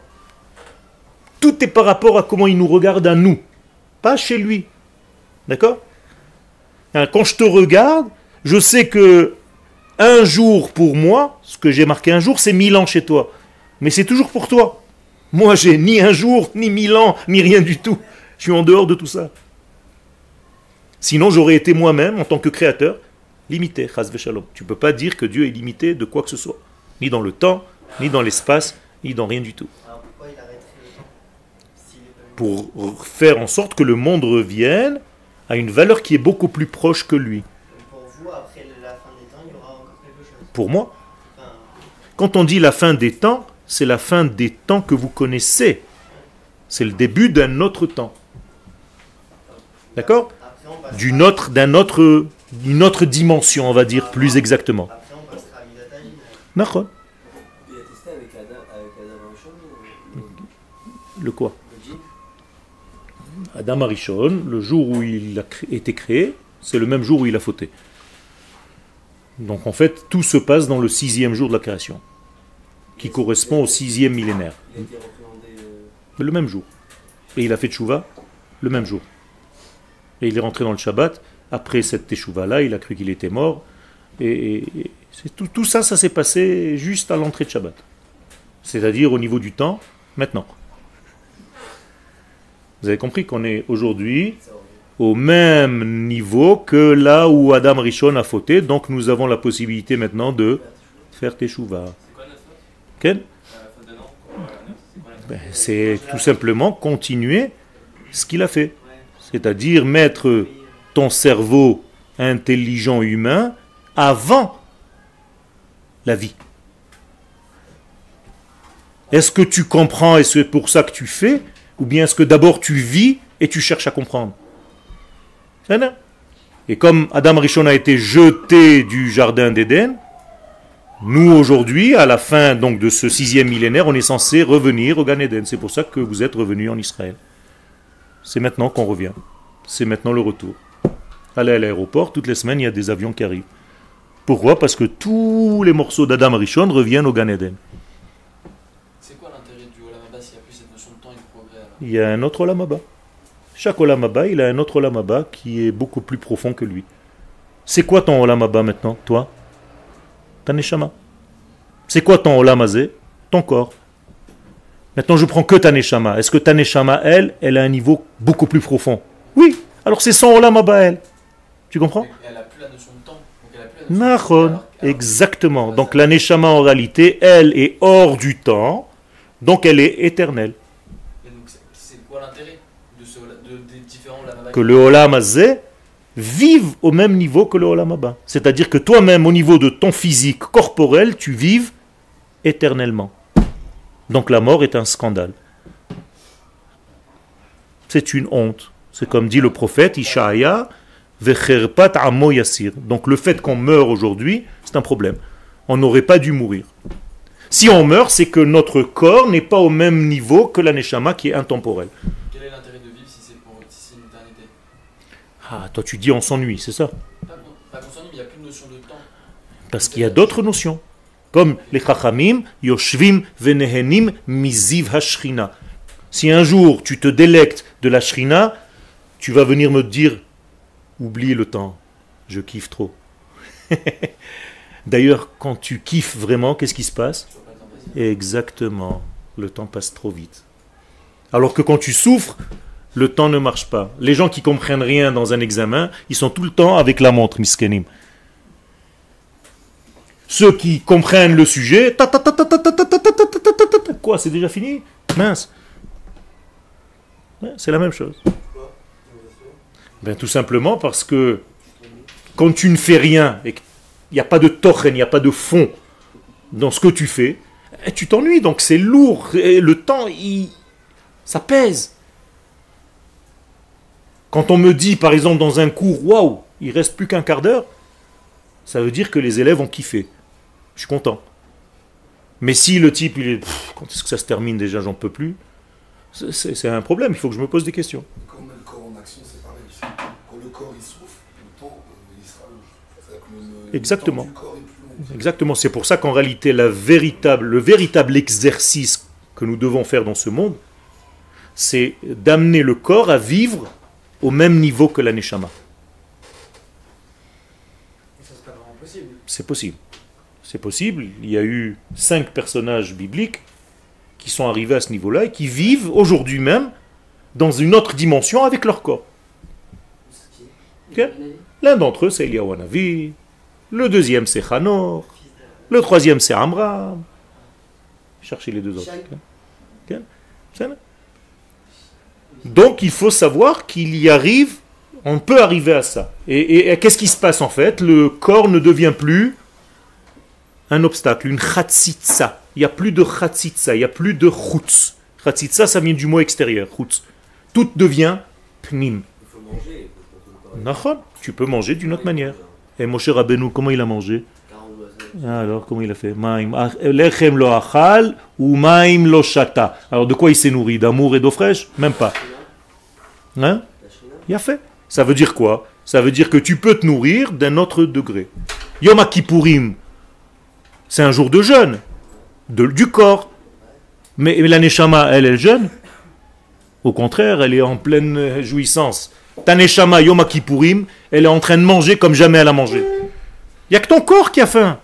Tout est par rapport à comment il nous regarde à nous, pas chez lui. D'accord? Hein, Quand je te regarde, je sais que un jour pour moi, ce que j'ai marqué un jour, c'est mille ans chez toi. Mais c'est toujours pour toi. Moi, j'ai ni un jour, ni mille ans, ni rien du tout. Je suis en dehors de tout ça. Sinon, j'aurais été moi-même, en tant que créateur, limité. Tu ne peux pas dire que Dieu est limité de quoi que ce soit. Ni dans le temps, ni dans l'espace, ni dans rien du tout. Alors pourquoi il arrêterait le temps S'il est pas limité Pour faire en sorte que le monde revienne à une valeur qui est beaucoup plus proche que lui. Pour vous, après la fin des temps, il y aura encore quelque chose. Pour moi, Enfin, quand on dit la fin des temps, c'est la fin des temps que vous connaissez. C'est le début d'un autre temps. D'accord? D'une autre, d'un autre, d'une autre dimension, on va dire plus exactement. après, on passera à Midatagi. D'accord Il a Adam Arishon, le jour où il a été créé, c'est le même jour où il a fauté. Donc en fait, tout se passe dans le sixième jour de la création, qui correspond au sixième millénaire. Le même jour. Et il a fait tchouva le même jour. Et il est rentré dans le Shabbat. Après cette teshuva-là, il a cru qu'il était mort. Et, tout, tout ça, ça s'est passé juste à l'entrée de Shabbat. C'est-à-dire au niveau du temps, maintenant. Vous avez compris qu'on est aujourd'hui au même niveau que là où Adam Rishon a fauté. Donc nous avons la possibilité maintenant de faire teshuva. Quel? Ben, c'est tout simplement continuer ce qu'il a fait. C'est-à-dire mettre ton cerveau intelligent humain avant la vie. Est-ce que tu comprends et c'est pour ça que tu fais? Ou bien est-ce que d'abord tu vis et tu cherches à comprendre. Et comme Adam Rishon a été jeté du jardin d'Éden, nous aujourd'hui, à la fin donc de ce sixième millénaire, on est censé revenir au Gan Eden. C'est pour ça que vous êtes revenus en Israël. C'est maintenant qu'on revient. C'est maintenant le retour. Allez à l'aéroport, toutes les semaines, il y a des avions qui arrivent. Pourquoi? Parce que tous les morceaux d'Adam Rishon reviennent au Gan Eden. C'est quoi l'intérêt du Olam Abba s'il n'y a plus cette notion de temps et de progrès alors Il y a un autre Olam Abba. Chaque Olam Abba, il a un autre Olam Abba qui est beaucoup plus profond que lui. C'est quoi ton Olam Abba maintenant, toi? Ta Neshama. C'est quoi ton Olam Azé Ton corps. Maintenant, je prends que ta Neshama. Est-ce que ta Neshama, elle, elle a un niveau beaucoup plus profond? Oui. Alors c'est son Olam Abba, elle. Tu comprends? Elle n'a plus la notion de temps. Donc elle a plus la notion de temps, Nahon, alors- alors- exactement. Donc la Neshama en réalité, elle est hors du temps, donc elle est éternelle. Et donc c'est- c'est quoi l'intérêt des différents Que le Olam vive au même niveau que le Olam. C'est-à-dire que toi-même, au niveau de ton physique corporel, tu vives éternellement. Donc la mort est un scandale. C'est une honte. C'est comme dit le prophète Ishaïa. Donc le fait qu'on meurt aujourd'hui, c'est un problème. On n'aurait pas dû mourir. Si on meurt, c'est que notre corps n'est pas au même niveau que la Neshama qui est intemporelle. Quel est l'intérêt de vivre si c'est pour si une éternité? Ah, toi tu dis on s'ennuie, c'est ça? Pas qu'on pas qu'on s'ennuie, mais il n'y a plus de notion de temps. Parce qu'il y a d'autres notions. Comme les chachamim, yoshvim venehenim miziv hashrina. Si un jour tu te délectes de la shrina, tu vas venir me dire, oublie le temps, je kiffe trop. *laughs* D'ailleurs, quand tu kiffes vraiment, qu'est-ce qui se passe Exactement, le temps passe trop vite. Alors que quand tu souffres, le temps ne marche pas. Les gens qui comprennent rien dans un examen, ils sont tout le temps avec la montre, miskenim. Ceux qui comprennent le sujet, quoi, c'est déjà fini Mince. C'est la même chose. Ben, tout simplement parce que quand tu ne fais rien et que qu'il n'y a pas de tochen, il n'y a pas de fond dans ce que tu fais, tu t'ennuies, donc c'est lourd, et le temps, il, ça pèse. Quand on me dit, par exemple, dans un cours, waouh, il reste plus qu'un quart d'heure, ça veut dire que les élèves ont kiffé. Je suis content. Mais si le type, il est, quand est-ce que ça se termine déjà, j'en peux plus, c'est un problème, il faut que je me pose des questions. Quand on met le corps en action, c'est pareil aussi. Quand le corps il souffre, le temps euh, il sera long. C'est-à-dire que le- le Exactement. Exactement, c'est pour ça qu'en réalité, la véritable, le véritable exercice que nous devons faire dans ce monde, c'est d'amener le corps à vivre au même niveau que la neshama. C'est possible. C'est possible. Il y a eu cinq personnages bibliques qui sont arrivés à ce niveau-là et qui vivent aujourd'hui même dans une autre dimension avec leur corps. L'un d'entre eux, c'est Eliyahu Hanavi. Le deuxième, c'est Hanor. Le troisième, c'est Amram. Cherchez les deux autres. Donc, il faut savoir qu'il y arrive, on peut arriver à ça. Et, et- et qu'est-ce qui se passe en fait? Le corps ne devient plus un obstacle, une chatzitza. Il n'y a plus de chatzitza, il n'y a plus de chutz. Chatzitza, ça vient du mot extérieur, chutz. Tout devient pnim. Tu peux manger d'une autre manière. Et Moshe Rabbeinu, comment il a mangé 42 semaines. Ah, Alors, comment il a fait Lechem lo achal ou maim lo shata. Alors, de quoi il s'est nourri D'amour et d'eau fraîche Même pas. Hein Il a fait. Ça veut dire quoi Ça veut dire que tu peux te nourrir d'un autre degré. Yom Kippourim, c'est un jour de jeûne, de- du corps. Mais, mais la Neshama, elle, elle jeûne? Au contraire, elle est en pleine jouissance. Ta Neshama, Yom elle est en train de manger comme jamais elle a mangé. Il n'y a que ton corps qui a faim.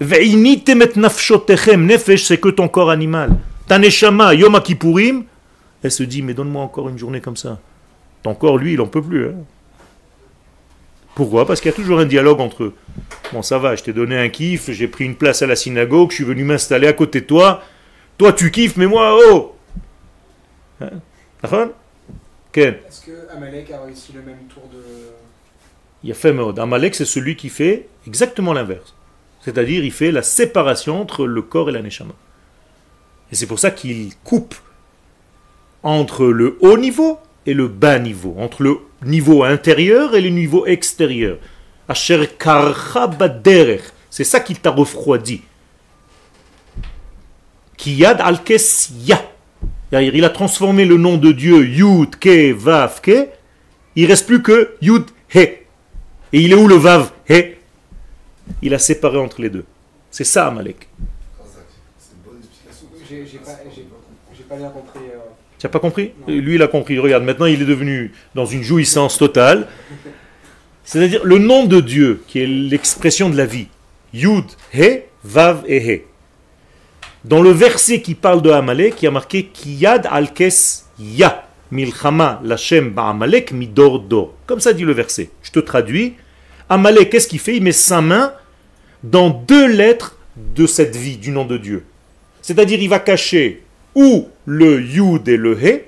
Ve'ini nafshotechem, nefesh, c'est que ton corps animal. Ta Neshama, Yom Kippourim, elle se dit, mais donne-moi encore une journée comme ça. Ton corps, lui, il en peut plus. hein. Pourquoi? Parce qu'il y a toujours un dialogue entre eux. Bon, ça va, je t'ai donné un kiff, j'ai pris une place à la synagogue, je suis venu m'installer à côté de toi. Toi, tu kiffes, mais moi, oh Hein? Est-ce que Amalek a réussi le même tour de. Il a fait mode. Amalek, c'est celui qui fait exactement l'inverse. C'est-à-dire, il fait la séparation entre le corps et la neshama. Et c'est pour ça qu'il coupe entre le haut niveau et le bas niveau, entre le niveau intérieur et le niveau extérieur. Asher karcha baderech. C'est ça qui t'a refroidi. Kiyad al kes ya. C'est-à-dire, Il a transformé le nom de Dieu Yud Ke Vav Ke. Il reste plus que Yud He. Et il est où le Vav He? Il a séparé entre les deux. C'est ça Amalek. J'ai j'ai pas, bien compris. euh, Tu n'as pas compris? Non. Lui, il a compris. Regarde, maintenant, il est devenu dans une jouissance totale. C'est-à-dire, le nom de Dieu, qui est l'expression de la vie, Yud, He, Vav et He. Dans le verset qui parle de Amalek, il y a marqué Kiyad al-Kes Ya, Milchama, Lachem Ba'amalek, Midor Dor. Comme ça dit le verset. Je te traduis. Amalek, qu'est-ce qu'il fait? Il met sa main dans deux lettres de cette vie, du nom de Dieu. C'est-à-dire, il va cacher ou le Yud et le He,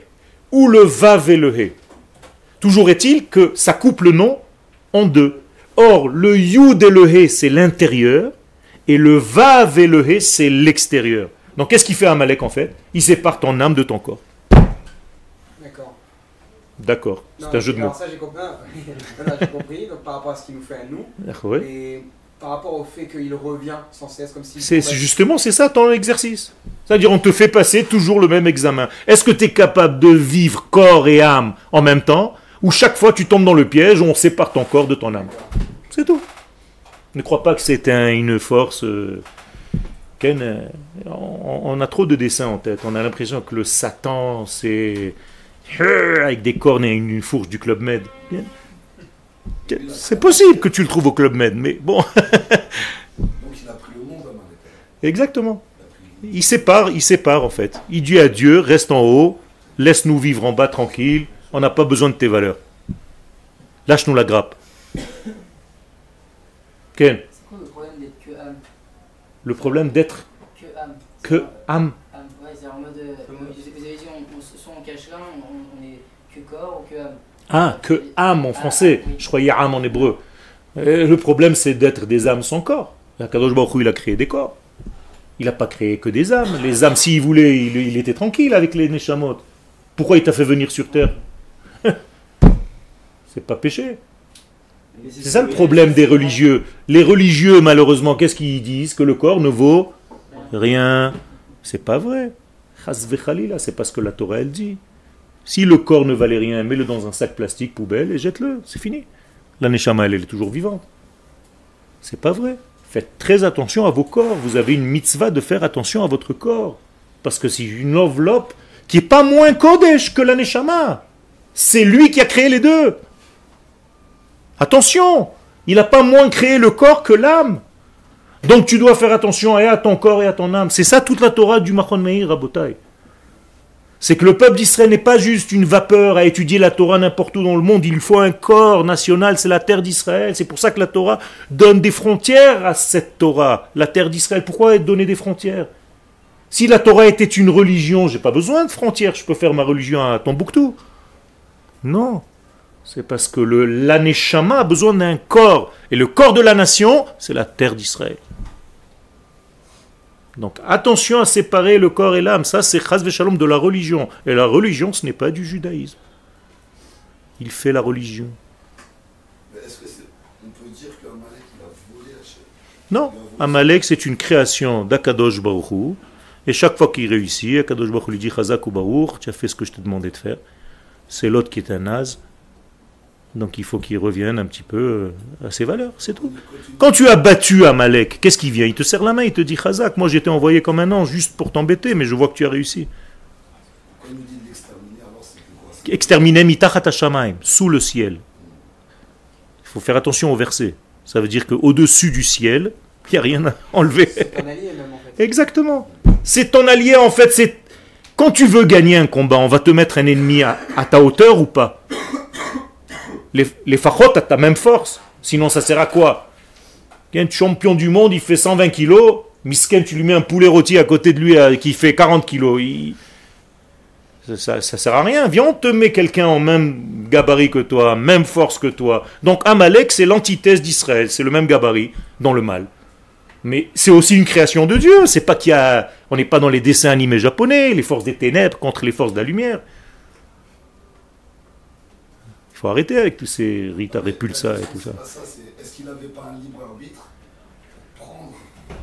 ou le Vav et le He. Toujours est-il que ça coupe le nom en deux. Or, le Yud et le He, c'est l'intérieur, et le Vav He, c'est l'extérieur. Donc, qu'est-ce qu'il fait Amalek en fait? Il sépare ton âme de ton corps. D'accord. D'accord, c'est un jeu de mots. Alors ça, *laughs* j'ai compris. Donc par rapport à ce qu'il nous fait à nous. Ouais. Et par rapport au fait qu'il revient sans cesse comme s'il C'est justement c'est ça ton exercice. C'est-à-dire on te fait passer toujours le même examen. Est-ce que tu es capable de vivre corps et âme en même temps? Ou chaque fois tu tombes dans le piège où on sépare ton corps de ton âme C'est tout. Ne crois pas que c'est un- une force. euh, Ken, euh, on, on a trop de dessins en tête. On a l'impression que le Satan c'est euh, avec des cornes et une fourche du Club Med. C'est possible que tu le trouves au Club Med, mais bon, *laughs* Donc il a pris le monde à exactement. Il sépare, il sépare en fait. Il dit à Dieu, reste en haut, laisse-nous vivre en bas tranquille, on n'a pas besoin de tes valeurs. Lâche-nous la grappe. Ken, C'est quoi le problème d'être que âme le problème d'être Que âme que âme. Âme, ouais, c'est en mode. euh, vous avez dit, on, on, soit on cache là, on, on est que corps ou que âme Ah, que âme en français. Je croyais âme en hébreu. Euh, Le problème c'est d'être des âmes sans corps. Kadosh Baruch Hu, il a créé des corps. Il n'a pas créé que des âmes. Les âmes, s'il voulait, il, il était tranquille avec les Neshamot. Pourquoi il t'a fait venir sur terre? *laughs* C'est pas péché. C'est ça le problème des religieux. Les religieux, malheureusement, qu'est-ce qu'ils disent? Que le corps ne vaut rien. C'est pas vrai. C'est pas ce que la Torah elle dit. Si le corps ne valait rien, mets-le dans un sac plastique poubelle et jette-le. C'est fini. La neshama, elle, elle est toujours vivante. C'est pas vrai. Faites très attention à vos corps. Vous avez une mitzvah de faire attention à votre corps. Parce que c'est une enveloppe qui est pas moins kodesh que la neshama. C'est lui qui a créé les deux. Attention, il n'a pas moins créé le corps que l'âme. Donc tu dois faire attention à ton corps et à ton âme. C'est ça toute la Torah du Machon Meir Rabotai. C'est que le peuple d'Israël n'est pas juste une vapeur à étudier la Torah n'importe où dans le monde. Il faut un corps national, c'est la terre d'Israël. C'est pour ça que la Torah donne des frontières à cette Torah, la terre d'Israël. Pourquoi donner des frontières? Si la Torah était une religion, j'ai pas besoin de frontières. Je peux faire ma religion à Tombouctou. Non, c'est parce que le l'aneshama a besoin d'un corps. Et le corps de la nation, c'est la terre d'Israël. Donc attention à séparer le corps et l'âme. Ça, c'est chas shalom de la religion. Et la religion, ce n'est pas du judaïsme. Il fait la religion. Mais est-ce peut dire qu'un Malek, il a volé Hachem Non, Amalek, c'est une création d'Akadosh Baruch Hu. Et chaque fois qu'il réussit, Akadosh Baruch lui dit Chazak ou Baruch, tu as fait ce que je t'ai demandé de faire. C'est l'autre qui est un naze. Donc il faut qu'il revienne un petit peu euh, à ses valeurs, c'est tout. Quand tu as battu Amalek, qu'est-ce qui vient? Il te serre la main, il te dit Chazak, moi j'étais envoyé comme un ange juste pour t'embêter, mais je vois que tu as réussi. Exterminer sous le ciel. Il faut faire attention au verset. Ça veut dire qu'au-dessus du ciel, il n'y a rien à enlever. C'est un allié même en fait. Exactement. C'est ton allié en fait. C'est quand tu veux gagner un combat, on va te mettre un ennemi à, à ta hauteur ou pas? Les, les fachot à ta même force. Sinon, ça sert à quoi? Un champion du monde, il fait 120 kilos. Misken, tu lui mets un poulet rôti à côté de lui euh, qui fait 40 kilos. Il- Ça, ça, sert à rien. Viens, on te met quelqu'un en même gabarit que toi, même force que toi. Donc Amalek, c'est l'antithèse d'Israël. C'est le même gabarit dans le mal. Mais c'est aussi une création de Dieu. C'est pas on n'est pas dans les dessins animés japonais, les forces des ténèbres contre les forces de la lumière. Il faut arrêter avec tous ces Rita Repulsa et tout ça. Est-ce qu'il n'avait pas un libre arbitre pour prendre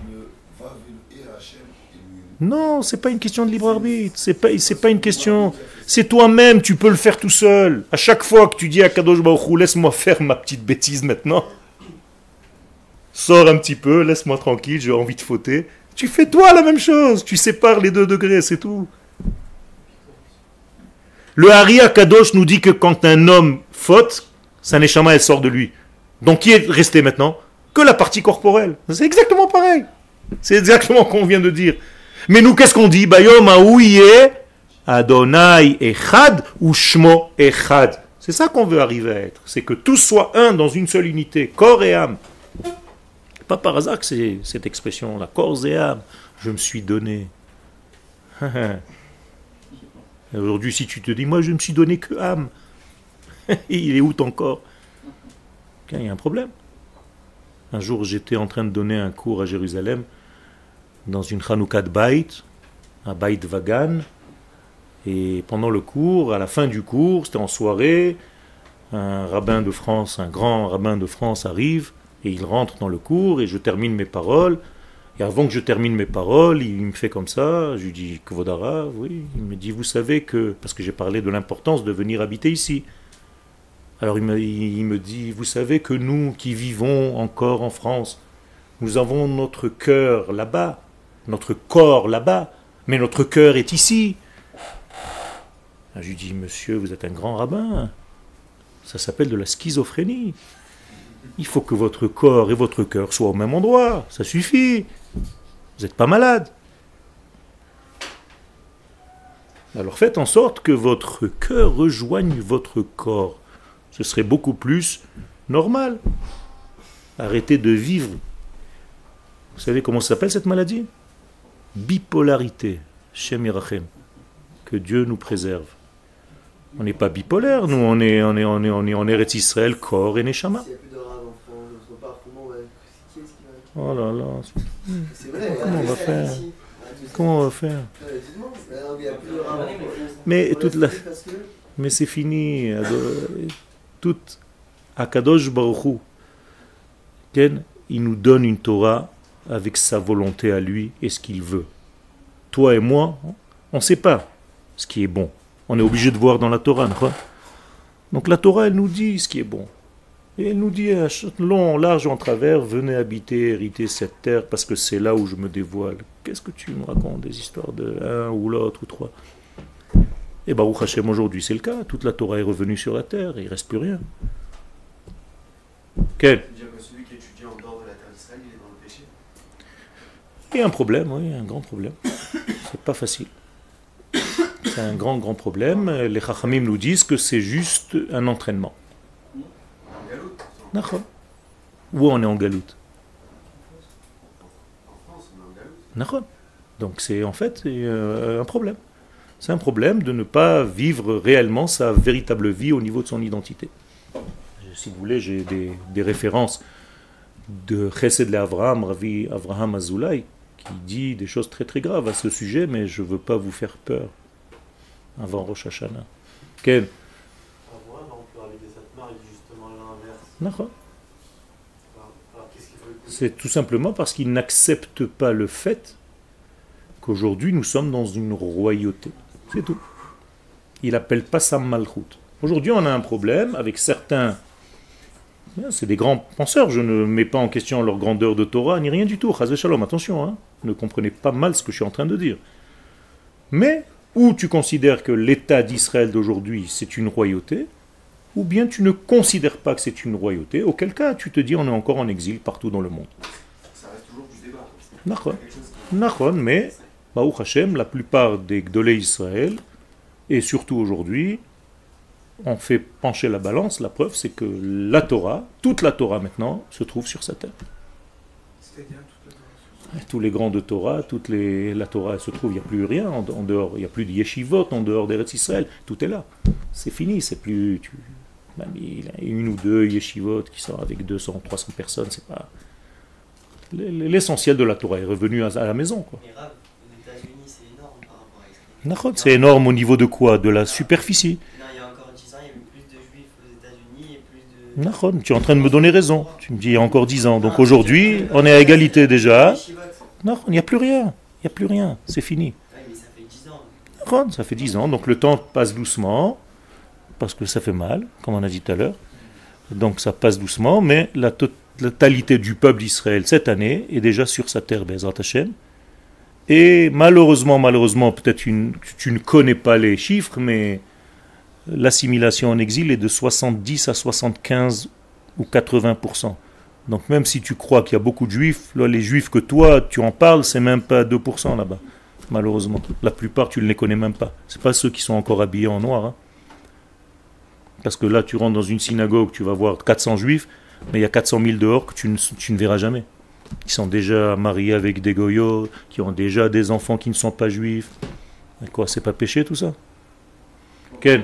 le. Non, c'est pas une question de libre arbitre. C'est pas, c'est pas une question. C'est toi-même. Tu peux le faire tout seul. À chaque fois que tu dis à Kadosh Baruch laisse-moi faire ma petite bêtise maintenant. Sors un petit peu, laisse-moi tranquille. J'ai envie de fauter. Tu fais toi la même chose. Tu sépares les deux degrés, c'est tout. Le Hari Kadosh nous dit que quand un homme faute, sa neshama elle sort de lui. Donc qui est resté maintenant? Que la partie corporelle. C'est exactement pareil. C'est exactement ce qu'on vient de dire. Mais nous, qu'est-ce qu'on dit? Bayom Adonai Echad ou Shmo Echad? C'est ça qu'on veut arriver à être. C'est que tous soient un dans une seule unité, corps et âme. Pas par hasard que c'est cette expression-là, corps et âme. Je me suis donné. *laughs* Aujourd'hui, si tu te dis, moi je me suis donné que âme, *laughs* il est où ton corps? Il y a un problème. Un jour, j'étais en train de donner un cours à Jérusalem dans une Hanouka de Bait, un Bait Vagan. Et pendant le cours, à la fin du cours, c'était en soirée, un rabbin de France, un grand rabbin de France arrive Et il rentre dans le cours et je termine mes paroles. Et avant que je termine mes paroles, il me fait comme ça. Je lui dis Kvodara, oui. Il me dit Vous savez que. Parce que j'ai parlé de l'importance de venir habiter ici. Alors il me, dit Vous savez que nous qui vivons encore en France, nous avons notre cœur là-bas, notre corps là-bas, mais notre cœur est ici. Je lui dis Monsieur, vous êtes un grand rabbin. Ça s'appelle de la schizophrénie. Il faut que votre corps et votre cœur soient au même endroit. Ça suffit. Vous n'êtes pas malade. Alors faites en sorte que votre cœur rejoigne votre corps. Ce serait beaucoup plus normal. Arrêtez de vivre. Vous savez comment s'appelle cette maladie? Bipolarité. Shem. Que Dieu nous préserve. On n'est pas bipolaire, nous, on est, on est, on est, on est en Eretz Israël, corps et Neshama. On. Oh là là. C'est vrai, Comment on va faire? Comment on va faire? Mais On toute la... Mais c'est fini. Tout Akadosh Baruch Hu, Ken, il nous donne une Torah avec sa volonté à lui et ce qu'il veut. Toi et moi, on ne sait pas ce qui est bon. On est obligé de voir dans la Torah. Donc la Torah, elle nous dit ce qui est bon. Et elle nous dit à long, large, en travers, venez habiter, hériter cette terre parce que c'est là où je me dévoile. Qu'est-ce que tu me racontes Des histoires de un ou l'autre ou trois? Et Baruch Hashem, aujourd'hui, c'est le cas. Toute la Torah est revenue sur la terre il ne reste plus rien. Quel Dire que celui qui étudie en dehors de la terre d'Israël, il est dans le péché? Il y a un problème, oui, un grand problème. C'est pas facile. C'est un grand, grand problème. Les Chachamim nous disent que c'est juste un entraînement. D'accord. Où on est en galoute? En France, on est en galoute. D'accord. Donc c'est en fait euh, un problème. C'est un problème de ne pas vivre réellement sa véritable vie au niveau de son identité. Si vous voulez, j'ai des, des références de Chesed le Avraham, Ravi Avraham Azoulay, qui dit des choses très très graves à ce sujet, mais je ne veux pas vous faire peur avant Rosh Hashanah. Quel C'est tout simplement parce qu'il n'accepte pas le fait qu'aujourd'hui nous sommes dans une royauté. C'est tout. Il n'appelle pas ça malchut. Aujourd'hui, on a un problème avec certains. C'est des grands penseurs, je ne mets pas en question leur grandeur de Torah ni rien du tout. Chazé shalom, attention, hein. ne comprenez pas mal ce que je suis en train de dire. Mais, ou tu considères que l'État d'Israël d'aujourd'hui c'est une royauté, ou bien tu ne considères pas que c'est une royauté, auquel cas tu te dis on est encore en exil partout dans le monde. Ça reste toujours du débat. Mais Baruch Hashem, la plupart des Gdolé Israël, et surtout aujourd'hui, on fait pencher la balance. La preuve, c'est que la Torah, toute la Torah maintenant, se trouve sur sa terre. C'est-à-dire toute la Torah. Tous les grands de Torah, toutes les, la Torah elle se trouve, il n'y a plus rien en, en dehors, il n'y a plus de yeshivot en dehors d'Eretz Israël, tout est là. C'est fini, c'est plus. Tu, même il y a une ou deux yeshivot qui sont avec 200, 300 personnes, c'est pas. L'essentiel de la Torah est revenu à, à la maison. Quoi. Mais Rav, aux États-Unis, c'est énorme par rapport à Israël. Nachon, C'est énorme au niveau de quoi? De la superficie. Non, il y a encore 10 ans, il y avait plus de juifs aux États-Unis et plus de. Nachon, tu es en train de me donner raison. Tu me dis il y a encore 10 ans. Donc aujourd'hui, on est à égalité déjà. Non, il n'y a plus rien. Il n'y a plus rien. C'est fini. Ça fait 10 ans. Nachon, Ça fait 10 ans. Donc le temps passe doucement. Parce que ça fait mal, comme on a dit tout à l'heure. Donc ça passe doucement. Mais la to- totalité du peuple d'Israël cette année est déjà sur sa terre, Bezrat Hashem. Et malheureusement, malheureusement, peut-être tu ne connais pas les chiffres, mais l'assimilation en exil est de 70 à 75 ou 80%. Donc même si tu crois qu'il y a beaucoup de juifs, les juifs que toi, tu en parles, c'est même pas 2% là-bas, malheureusement. La plupart, tu ne les connais même pas. C'est pas ceux qui sont encore habillés en noir. hein. Parce que là, tu rentres dans une synagogue, tu vas voir 400 juifs, mais il y a 400 000 dehors que tu ne verras jamais. Ils sont déjà mariés avec des goyots, qui ont déjà des enfants qui ne sont pas juifs. Quoi, c'est pas péché tout ça? Ken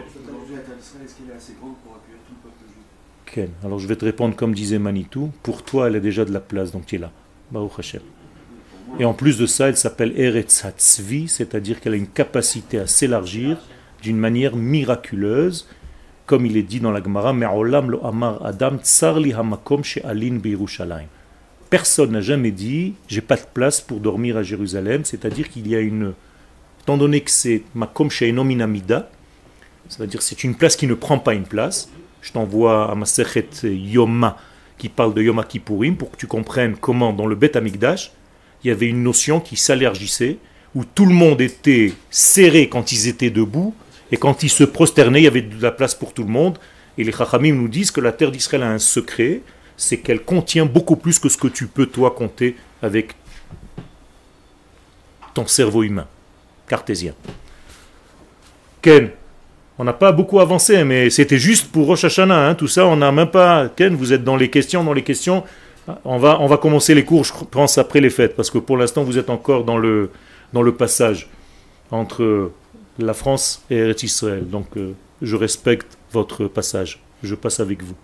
Ken, alors je vais te répondre comme disait Manitou. Pour toi, elle a déjà de la place, donc tu es là. Baruch. Et en plus de ça, elle s'appelle Eretz Hatzvi, c'est-à-dire qu'elle a une capacité à s'élargir d'une manière miraculeuse, comme il est dit dans la Gemara, Me'olam lo amar Adam tsarli hamakom she'alin. Personne n'a jamais dit j'ai pas de place pour dormir à Jérusalem, c'est-à-dire qu'il y a une étant donné que c'est makom she'enom minamida, c'est-à-dire c'est une place qui ne prend pas une place. Je t'envoie à ma sechet Yoma qui parle de Yom Kippourim pour que tu comprennes comment dans le Bet Amikdash, il y avait une notion qui s'allergissait où tout le monde était serré quand ils étaient debout et quand ils se prosternaient, il y avait de la place pour tout le monde. Et les Chachamim nous disent que la terre d'Israël a un secret, c'est qu'elle contient beaucoup plus que ce que tu peux toi compter avec ton cerveau humain cartésien. Ken, on n'a pas beaucoup avancé, mais c'était juste pour Rosh Hashanah, hein, tout ça, on n'a même pas... Ken, vous êtes dans les questions, dans les questions. On va, on va commencer les cours, je pense, après les fêtes, parce que pour l'instant, vous êtes encore dans le, dans le passage entre la France et Israël. Donc, euh, je respecte votre passage. Je passe avec vous.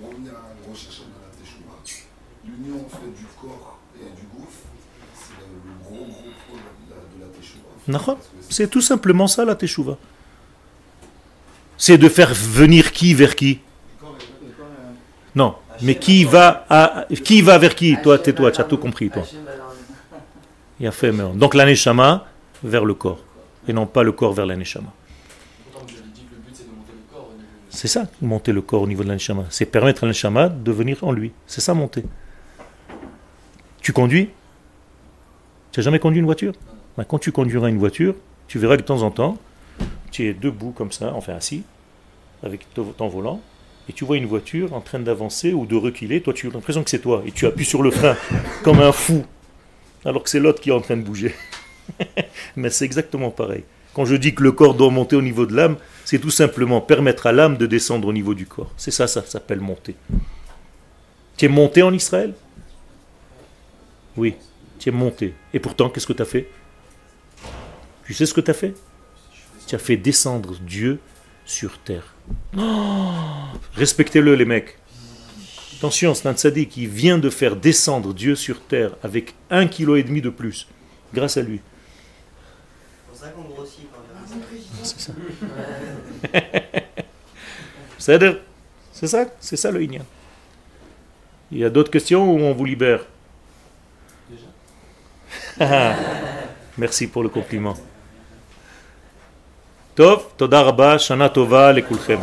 Pour revenir à Rosh Hashanah, la Teshuvah, l'union en fait du corps et du gouffre, c'est le gros gros problème de la, de la Teshuvah. Nachon. C'est tout simplement ça la teshuva. C'est de faire venir qui vers qui? Non, mais qui va, à, qui va vers qui? Toi, tais-toi, tu as tout compris, toi. Il a fait, donc l'aneshama vers le corps, et non pas le corps vers l'aneshama. C'est ça, monter le corps au niveau de l'aneshama. C'est permettre à l'aneshama de venir en lui. C'est ça, monter. Tu conduis? Tu n'as jamais conduit une voiture? Ben, Quand tu conduiras une voiture, tu verras que de temps en temps, tu es debout comme ça, enfin assis, avec ton volant, et tu vois une voiture en train d'avancer ou de reculer. Toi, tu as l'impression que c'est toi, et tu appuies sur le frein *laughs* comme un fou, alors que c'est l'autre qui est en train de bouger. *laughs* Mais c'est exactement pareil. Quand je dis que le corps doit monter au niveau de l'âme, c'est tout simplement permettre à l'âme de descendre au niveau du corps. C'est ça, ça s'appelle monter. Tu es monté en Israël? Oui, tu es monté. Et pourtant, qu'est-ce que tu as fait? Tu sais ce que tu as fait? Tu as fait descendre Dieu sur terre. Oh *gasps* Respectez-le, les mecs. Attention, c'est un tzaddik qui vient de faire descendre Dieu sur terre avec un kilo et demi de plus, grâce à lui. C'est ça qu'on grossit. C'est ça. C'est-à-dire, c'est ça, c'est ça le Inyan. Il y a d'autres questions ou on vous libère? Merci pour le compliment. טוב, תודה רבה, שנה טובה לכולכם.